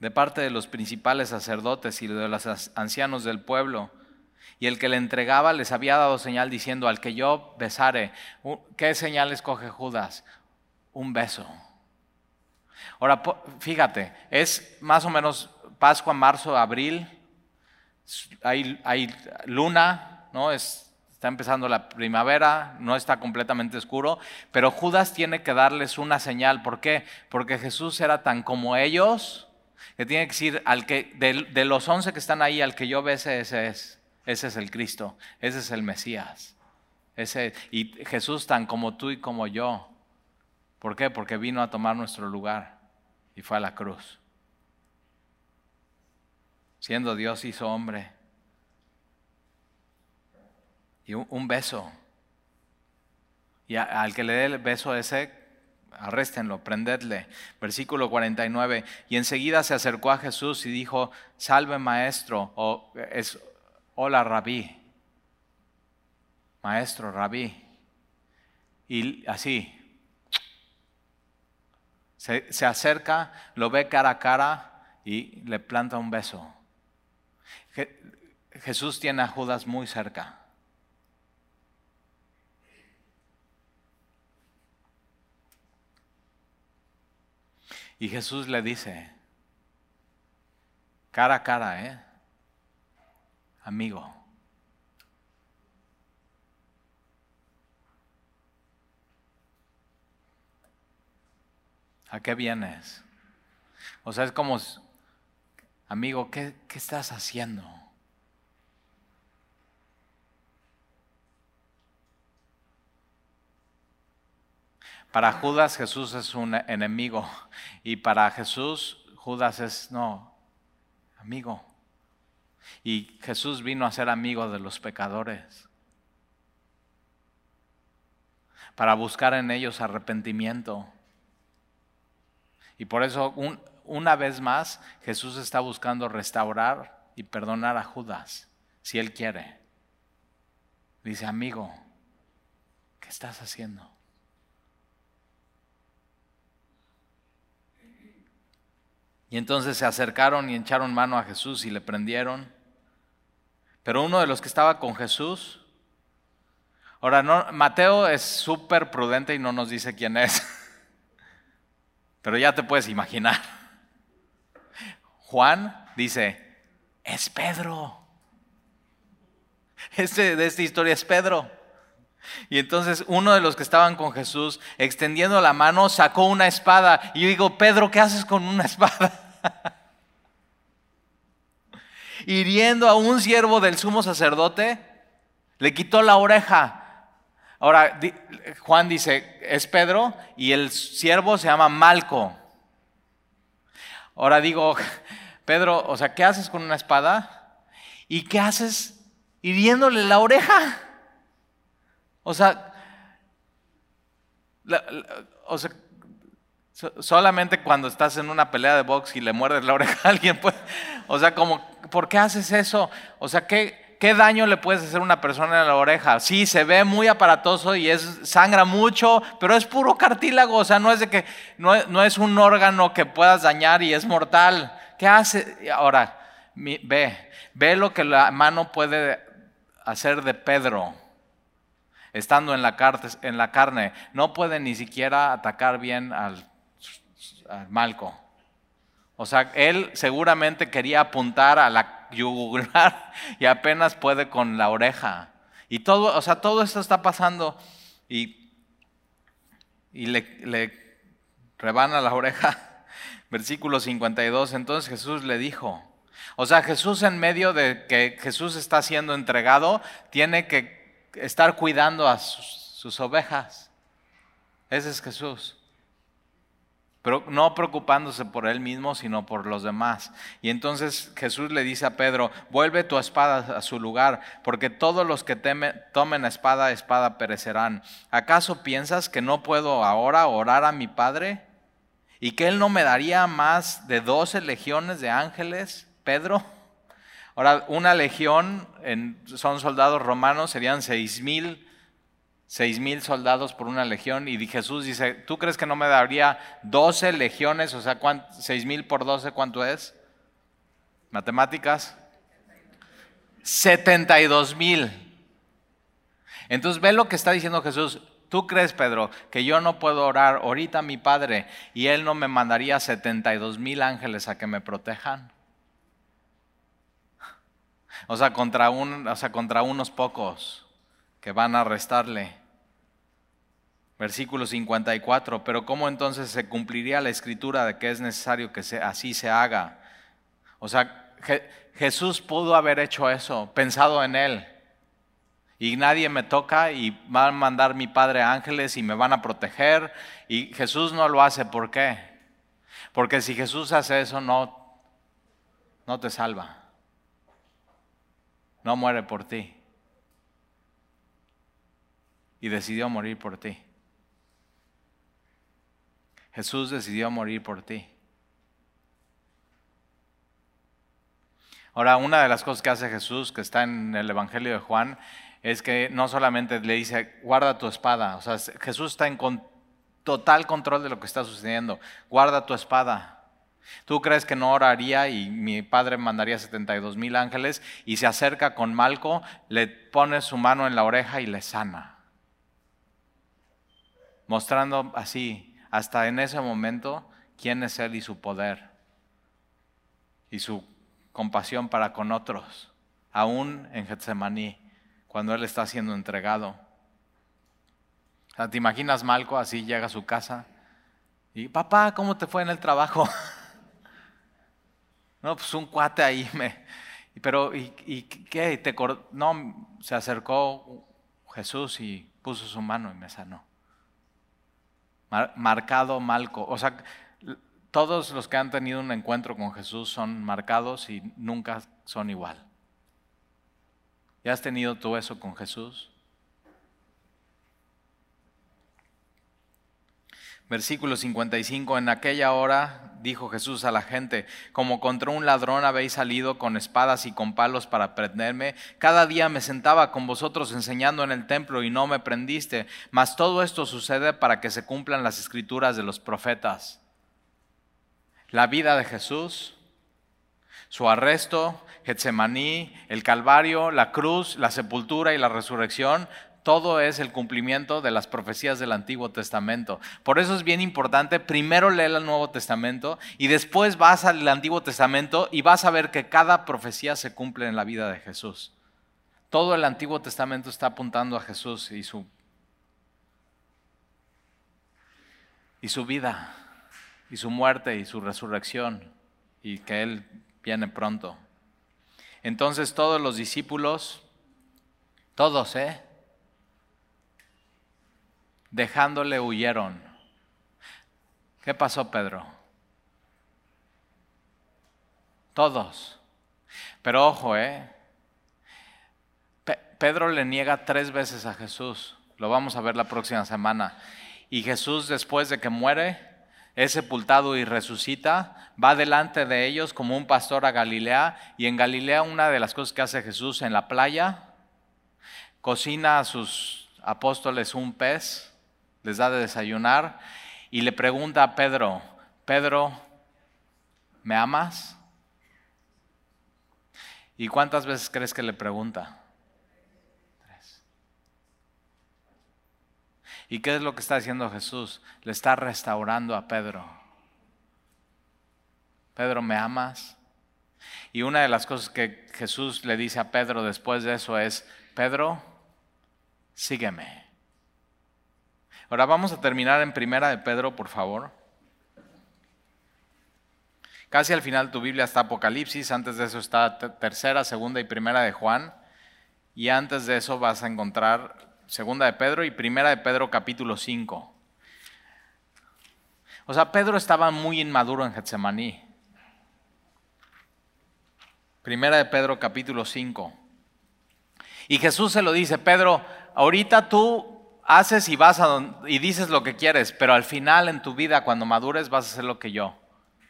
De parte de los principales sacerdotes y de los ancianos del pueblo, y el que le entregaba les había dado señal diciendo, al que yo besare, ¿qué señal escoge Judas? Un beso. Ahora, fíjate, es más o menos Pascua, marzo, abril, hay, luna, ¿no? Es, está empezando la primavera, no está completamente oscuro, pero Judas tiene que darles una señal. ¿Por qué? Porque Jesús era tan como ellos, que tiene que decir, al que, de, de los once que están ahí, al que yo bese, ese es. Ese es el Cristo, ese es el Mesías. Ese, y Jesús tan como tú y como yo. ¿Por qué? Porque vino a tomar nuestro lugar y fue a la cruz. Siendo Dios hizo hombre. Y un, beso. Y al que le dé el beso ese, arréstenlo, prendedle. Versículo 49. Y enseguida se acercó a Jesús y dijo, salve maestro. O es, hola rabí, maestro rabí. Y así, se, se, acerca, lo ve cara a cara y le planta un beso. Jesús tiene a Judas muy cerca. Y Jesús le dice, cara a cara, ¿eh? amigo. ¿A qué vienes? O sea, es como, amigo, ¿qué, qué estás haciendo? Para Judas Jesús es un enemigo y para Jesús Judas es, no, amigo. Y Jesús vino a ser amigo de los pecadores para buscar en ellos arrepentimiento. Y por eso, una vez más, Jesús está buscando restaurar y perdonar a Judas, si él quiere. Dice, amigo, ¿qué estás haciendo? Y entonces se acercaron y echaron mano a Jesús y le prendieron. Pero uno de los que estaba con Jesús, ahora no, Mateo es súper prudente y no nos dice quién es, pero ya te puedes imaginar. Juan dice, es Pedro. Este, de esta historia es Pedro. Y entonces uno de los que estaban con Jesús, extendiendo la mano, sacó una espada. Y yo digo, Pedro, ¿qué haces con una espada? hiriendo a un siervo del sumo sacerdote, le quitó la oreja. Ahora, Juan dice, es Pedro y el siervo se llama Malco. Ahora digo, Pedro, o sea, ¿qué haces con una espada? ¿Y qué haces hiriéndole la oreja? O sea, o sea, solamente cuando estás en una pelea de box y le muerdes la oreja a alguien, pues, o sea, como ¿por qué haces eso? O sea, ¿qué, ¿qué daño le puedes hacer a una persona en la oreja? Sí, se ve muy aparatoso y es, sangra mucho, pero es puro cartílago, o sea, no es de que, no, es un órgano que puedas dañar y es mortal. ¿Qué hace? Ahora, ve, ve lo que la mano puede hacer de Pedro estando en la, carne. No puede ni siquiera atacar bien al Malco. O sea, él seguramente quería apuntar a la yugular y apenas puede con la oreja. Y todo, o sea, todo esto está pasando. Y y le, le rebana la oreja. Versículo 52, entonces Jesús le dijo, o sea, Jesús en medio de que Jesús está siendo entregado, tiene que estar cuidando a sus ovejas. Ese es Jesús no preocupándose por él mismo, sino por los demás. Y entonces Jesús le dice a Pedro, vuelve tu espada a su lugar, porque todos los que tomen espada, espada perecerán. ¿Acaso piensas que no puedo ahora orar a mi Padre? ¿Y que Él no me daría más de doce legiones de ángeles, Pedro? Ahora, una legión son soldados romanos, serían seis mil seis mil soldados por una legión y Jesús dice, ¿tú crees que no me daría doce legiones? O sea, seis mil por doce, ¿cuánto es? Matemáticas. 72 mil. Entonces ve lo que está diciendo Jesús. ¿Tú crees, Pedro, que yo no puedo orar ahorita a mi Padre y Él no me mandaría 72 mil ángeles a que me protejan? O sea, contra, un, o sea, contra unos pocos que van a arrestarle. Versículo 54, pero ¿cómo entonces se cumpliría la escritura de que es necesario que así se haga? O sea, Jesús pudo haber hecho eso, pensado en él. Y nadie me toca y van a mandar mi Padre ángeles y me van a proteger. Y Jesús no lo hace, ¿por qué? Porque si Jesús hace eso, no, no te salva. No muere por ti y decidió morir por ti. Jesús decidió morir por ti. Ahora, una de las cosas que hace Jesús, que está en el Evangelio de Juan, es que no solamente le dice, guarda tu espada, o sea, Jesús está en total control de lo que está sucediendo, guarda tu espada. Tú crees que no oraría y mi padre mandaría 72 mil ángeles y se acerca con Malco, le pone su mano en la oreja y le sana mostrando así, hasta en ese momento, quién es Él y su poder y su compasión para con otros, aún en Getsemaní, cuando Él está siendo entregado. ¿Te imaginas Malco así llega a su casa y, papá, ¿cómo te fue en el trabajo? no, pues un cuate ahí me... Pero, ¿y, y qué? Te no, se acercó Jesús y puso su mano y me sanó marcado Malco. O sea, todos los que han tenido un encuentro con Jesús son marcados y nunca son igual. ¿Ya has tenido tú eso con Jesús? Versículo 55, en aquella hora dijo Jesús a la gente, como contra un ladrón habéis salido con espadas y con palos para prenderme, cada día me sentaba con vosotros enseñando en el templo y no me prendiste, mas todo esto sucede para que se cumplan las escrituras de los profetas. La vida de Jesús, su arresto, Getsemaní, el Calvario, la cruz, la sepultura y la resurrección todo es el cumplimiento de las profecías del Antiguo Testamento. Por eso es bien importante, primero leer el Nuevo Testamento y después vas al Antiguo Testamento y vas a ver que cada profecía se cumple en la vida de Jesús. Todo el Antiguo Testamento está apuntando a Jesús y su, y su vida, y su muerte, y su resurrección, y que Él viene pronto. Entonces todos los discípulos, todos, ¿eh? Dejándole huyeron. ¿Qué pasó, Pedro? Todos. Pero ojo, ¿eh? Pedro le niega tres veces a Jesús. Lo vamos a ver la próxima semana. Y Jesús, después de que muere, es sepultado y resucita, va delante de ellos como un pastor a Galilea. Y en Galilea una de las cosas que hace Jesús en la playa, cocina a sus apóstoles un pez les da de desayunar y le pregunta a Pedro, Pedro, ¿me amas? ¿Y cuántas veces crees que le pregunta? Tres. ¿Y qué es lo que está haciendo Jesús? Le está restaurando a Pedro. Pedro, ¿me amas? Y una de las cosas que Jesús le dice a Pedro después de eso es, Pedro, sígueme. Ahora vamos a terminar en Primera de Pedro, por favor. Casi al final tu Biblia está Apocalipsis, antes de eso está Tercera, Segunda y Primera de Juan, y antes de eso vas a encontrar Segunda de Pedro y Primera de Pedro capítulo 5. O sea, Pedro estaba muy inmaduro en Getsemaní. Primera de Pedro capítulo 5. Y Jesús se lo dice, Pedro, ahorita tú haces y vas a y dices lo que quieres, pero al final en tu vida cuando madures vas a hacer lo que yo,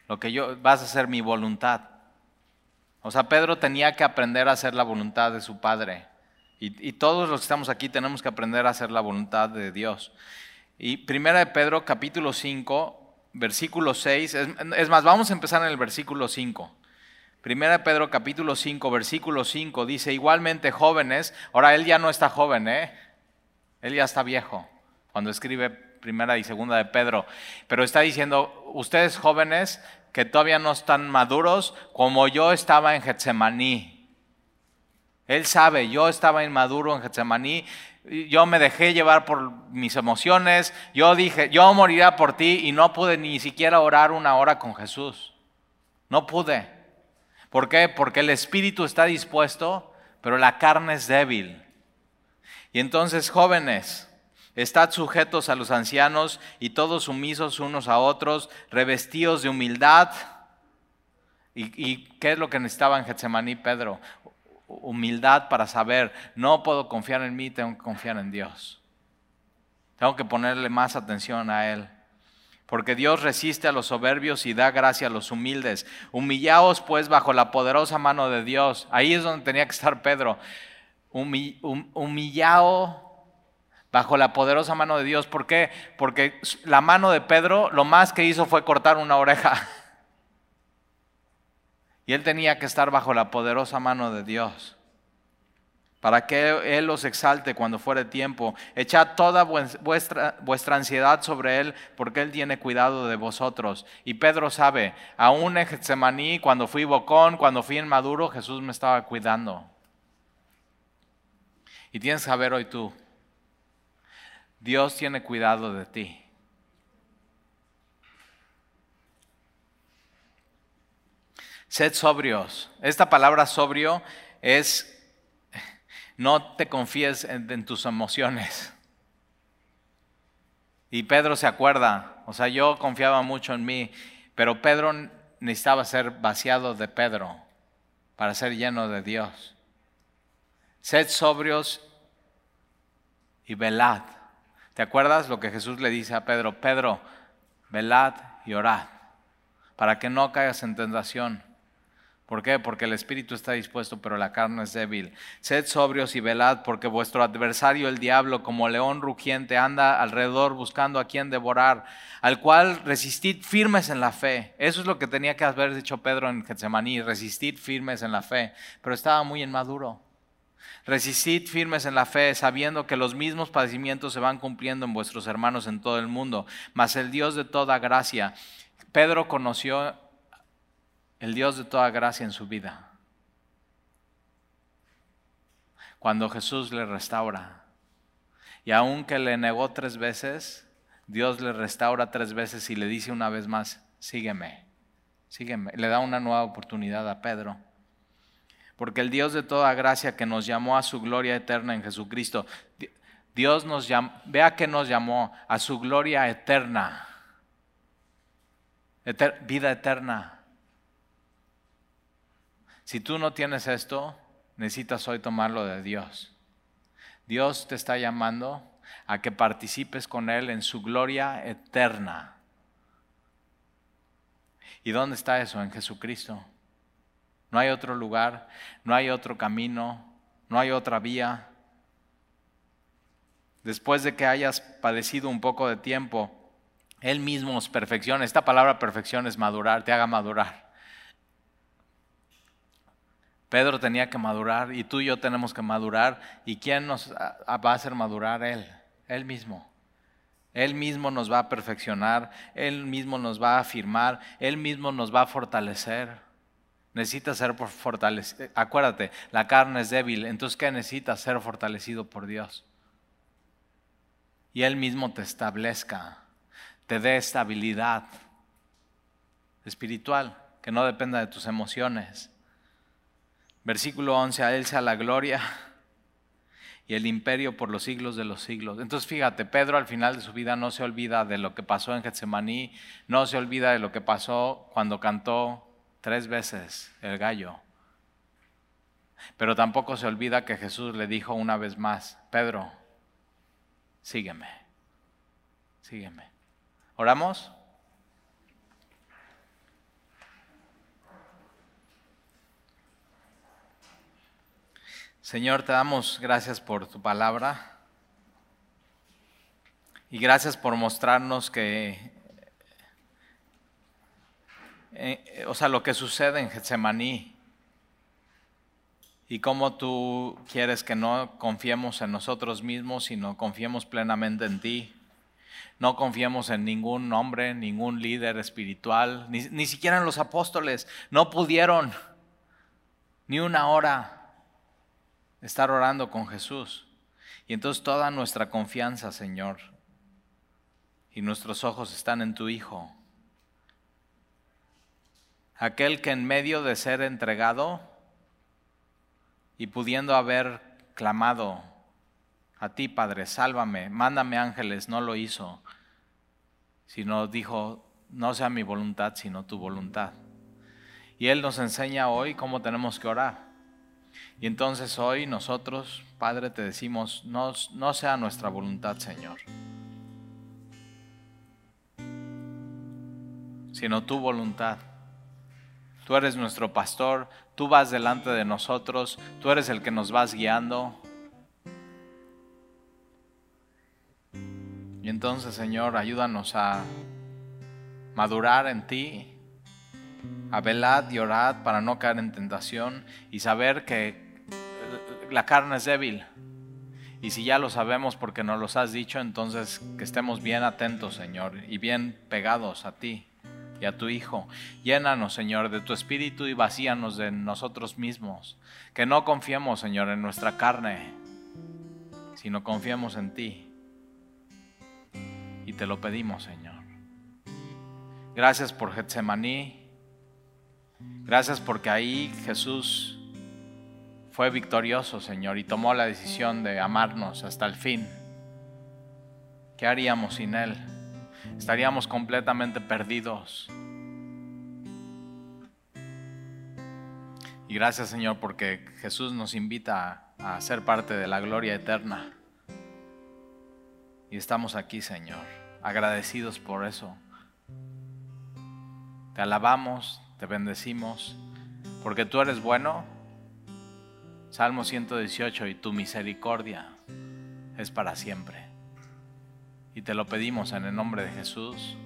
lo que yo vas a hacer mi voluntad. O sea, Pedro tenía que aprender a hacer la voluntad de su Padre. Y, todos los que estamos aquí tenemos que aprender a hacer la voluntad de Dios. Y primera de Pedro capítulo 5, versículo 6, es, es más, vamos a empezar en el versículo 5. Primera de Pedro capítulo 5, versículo 5 dice, igualmente jóvenes, ahora él ya no está joven, ¿eh? Él ya está viejo cuando escribe primera y segunda de Pedro, pero está diciendo, ustedes jóvenes que todavía no están maduros, como yo estaba en Getsemaní. Él sabe, yo estaba inmaduro en Getsemaní, yo me dejé llevar por mis emociones, yo dije, yo moriría por ti y no pude ni siquiera orar una hora con Jesús. No pude. ¿Por qué? Porque el espíritu está dispuesto, pero la carne es débil. Y entonces, jóvenes, estad sujetos a los ancianos y todos sumisos unos a otros, revestidos de humildad. ¿Y, qué es lo que necesitaba en Getsemaní Pedro? Humildad para saber, no puedo confiar en mí, tengo que confiar en Dios. Tengo que ponerle más atención a Él. Porque Dios resiste a los soberbios y da gracia a los humildes. Humillaos pues bajo la poderosa mano de Dios. Ahí es donde tenía que estar Pedro. Humillado bajo la poderosa mano de Dios. ¿Por qué? Porque la mano de Pedro lo más que hizo fue cortar una oreja. Y él tenía que estar bajo la poderosa mano de Dios para que Él los exalte cuando fuere tiempo. Echad toda vuestra, vuestra, ansiedad sobre Él, porque Él tiene cuidado de vosotros. Y Pedro sabe, aún en Getsemaní, cuando fui bocón, cuando fui en Maduro, Jesús me estaba cuidando. Y tienes que saber hoy tú, Dios tiene cuidado de ti. Sed sobrios. Esta palabra sobrio es no te confíes en, tus emociones. Y Pedro se acuerda, o sea, yo confiaba mucho en mí, pero Pedro necesitaba ser vaciado de Pedro para ser lleno de Dios. Sed sobrios y velad. ¿Te acuerdas lo que Jesús le dice a Pedro? Pedro, velad y orad, para que no caigas en tentación. ¿Por qué? Porque el espíritu está dispuesto, pero la carne es débil. Sed sobrios y velad, porque vuestro adversario, el diablo, como león rugiente, anda alrededor buscando a quien devorar, al cual resistid firmes en la fe. Eso es lo que tenía que haber dicho Pedro en Getsemaní, resistid firmes en la fe, pero estaba muy inmaduro. Resistid firmes en la fe, sabiendo que los mismos padecimientos se van cumpliendo en vuestros hermanos en todo el mundo. Mas el Dios de toda gracia, Pedro conoció el Dios de toda gracia en su vida. Cuando Jesús le restaura. Y aunque le negó tres veces, Dios le restaura tres veces y le dice una vez más, sígueme, sígueme. Le da una nueva oportunidad a Pedro. Porque el Dios de toda gracia que nos llamó a su gloria eterna en Jesucristo, Dios nos llamó, vea que nos llamó a su gloria eterna, vida eterna. Si tú no tienes esto, necesitas hoy tomarlo de Dios. Dios te está llamando a que participes con Él en su gloria eterna. ¿Y dónde está eso? En Jesucristo. No hay otro lugar, no hay otro camino, no hay otra vía. Después de que hayas padecido un poco de tiempo, Él mismo os perfecciona. Esta palabra perfección es madurar, te haga madurar. Pedro tenía que madurar y tú y yo tenemos que madurar. ¿Y quién nos va a hacer madurar? Él, Él mismo. Él mismo nos va a perfeccionar, Él mismo nos va a afirmar, Él mismo nos va a fortalecer. Necesita ser fortalecido. Acuérdate, la carne es débil, entonces ¿qué necesita? Ser fortalecido por Dios. y Él mismo te establezca, te dé estabilidad espiritual que no dependa de tus emociones. Versículo 11, a Él sea la gloria y el imperio por los siglos de los siglos. Entonces fíjate, Pedro al final de su vida no se olvida de lo que pasó en Getsemaní, no se olvida de lo que pasó cuando cantó tres veces el gallo. Pero tampoco se olvida que Jesús le dijo una vez más, Pedro, sígueme, sígueme. ¿Oramos? Señor, te damos gracias por tu palabra y gracias por mostrarnos que, eh, o sea, lo que sucede en Getsemaní y cómo tú quieres que no confiemos en nosotros mismos, sino confiemos plenamente en ti. No confiemos en ningún hombre, ningún líder espiritual, ni, ni siquiera en los apóstoles. No pudieron ni una hora estar orando con Jesús. Y entonces toda nuestra confianza, Señor, y nuestros ojos están en tu Hijo. Aquel que en medio de ser entregado y pudiendo haber clamado a ti, Padre, sálvame, mándame ángeles, no lo hizo, sino dijo, no sea mi voluntad, sino tu voluntad. Y Él nos enseña hoy cómo tenemos que orar. Y entonces hoy nosotros, Padre, te decimos, no, no sea nuestra voluntad, Señor, sino tu voluntad. Tú eres nuestro pastor, tú vas delante de nosotros, tú eres el que nos vas guiando. Y entonces, Señor, ayúdanos a madurar en ti, a velar y orar para no caer en tentación y saber que la carne es débil. Y si ya lo sabemos porque nos los has dicho, entonces que estemos bien atentos, Señor, y bien pegados a ti y a tu Hijo. Llénanos, Señor, de tu espíritu y vacíanos de nosotros mismos. Que no confiemos, Señor, en nuestra carne, sino confiemos en ti. Y te lo pedimos, Señor. Gracias por Getsemaní. Gracias porque ahí Jesús fue victorioso, Señor, y tomó la decisión de amarnos hasta el fin. ¿Qué haríamos sin Él? Estaríamos completamente perdidos. Y gracias, Señor, porque Jesús nos invita a ser parte de la gloria eterna. Y estamos aquí, Señor, agradecidos por eso. Te alabamos, te bendecimos, porque tú eres bueno Salmo 118, y tu misericordia es para siempre. Y te lo pedimos en el nombre de Jesús.